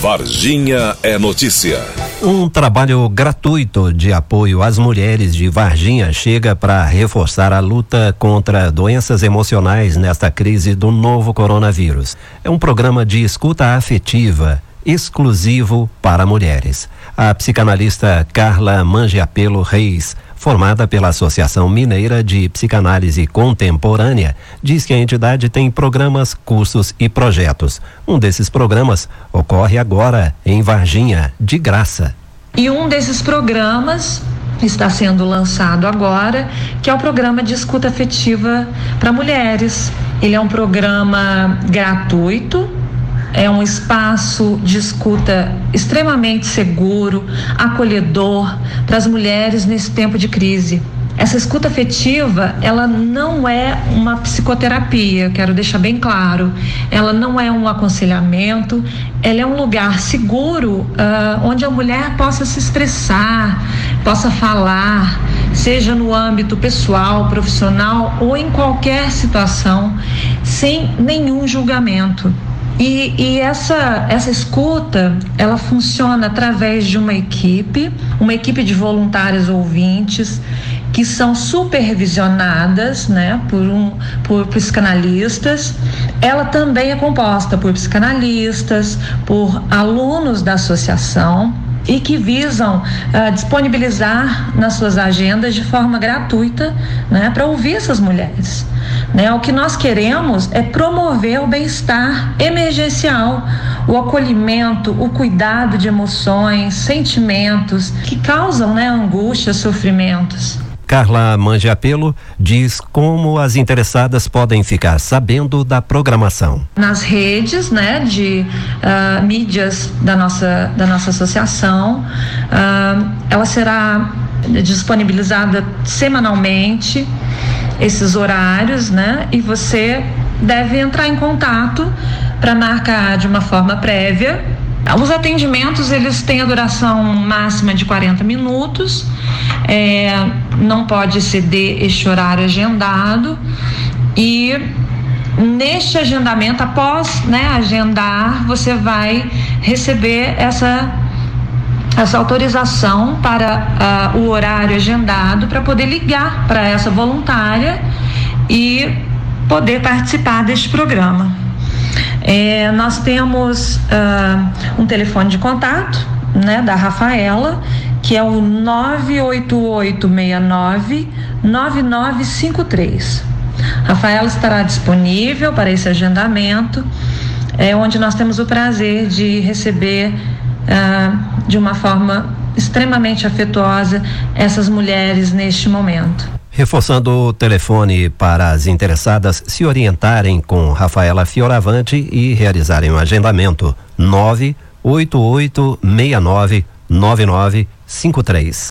Varginha é notícia. Um trabalho gratuito de apoio às mulheres de Varginha chega para reforçar a luta contra doenças emocionais nesta crise do novo coronavírus. É um programa de escuta afetiva exclusivo para mulheres. A psicanalista Carla Mangiapelo Reis formada pela Associação Mineira de Psicanálise Contemporânea, diz que a entidade tem programas, cursos e projetos. Um desses programas ocorre agora em Varginha, de graça. E um desses programas está sendo lançado agora, que é o programa de escuta afetiva para mulheres. Ele é um programa gratuito é um espaço de escuta extremamente seguro, acolhedor para as mulheres nesse tempo de crise. Essa escuta afetiva, ela não é uma psicoterapia, quero deixar bem claro. Ela não é um aconselhamento, ela é um lugar seguro uh, onde a mulher possa se expressar, possa falar, seja no âmbito pessoal, profissional ou em qualquer situação, sem nenhum julgamento. E, e, essa, essa escuta, ela funciona através de uma equipe, uma equipe de voluntários ouvintes que são supervisionadas, né, por um por psicanalistas. Ela também é composta por psicanalistas, por alunos da associação e que visam uh, disponibilizar nas suas agendas de forma gratuita, né, para ouvir essas mulheres. Né? O que nós queremos é promover o bem-estar emergencial, o acolhimento, o cuidado de emoções, sentimentos que causam né, angústia, sofrimentos. Carla Mangiapelo diz como as interessadas podem ficar sabendo da programação. Nas redes, né, de uh, mídias da nossa, da nossa associação, uh, ela será disponibilizada semanalmente esses horários, né? E você deve entrar em contato para marcar de uma forma prévia. Os atendimentos eles têm a duração máxima de 40 minutos, é, não pode exceder este horário agendado e neste agendamento, após né, agendar, você vai receber essa essa autorização para uh, o horário agendado para poder ligar para essa voluntária e poder participar deste programa. É, nós temos uh, um telefone de contato né, da Rafaela, que é o 98869 9953. Rafaela estará disponível para esse agendamento, é, onde nós temos o prazer de receber ah, de uma forma extremamente afetuosa essas mulheres neste momento. Reforçando o telefone para as interessadas se orientarem com Rafaela Fioravante e realizarem o um agendamento: 98869 9953.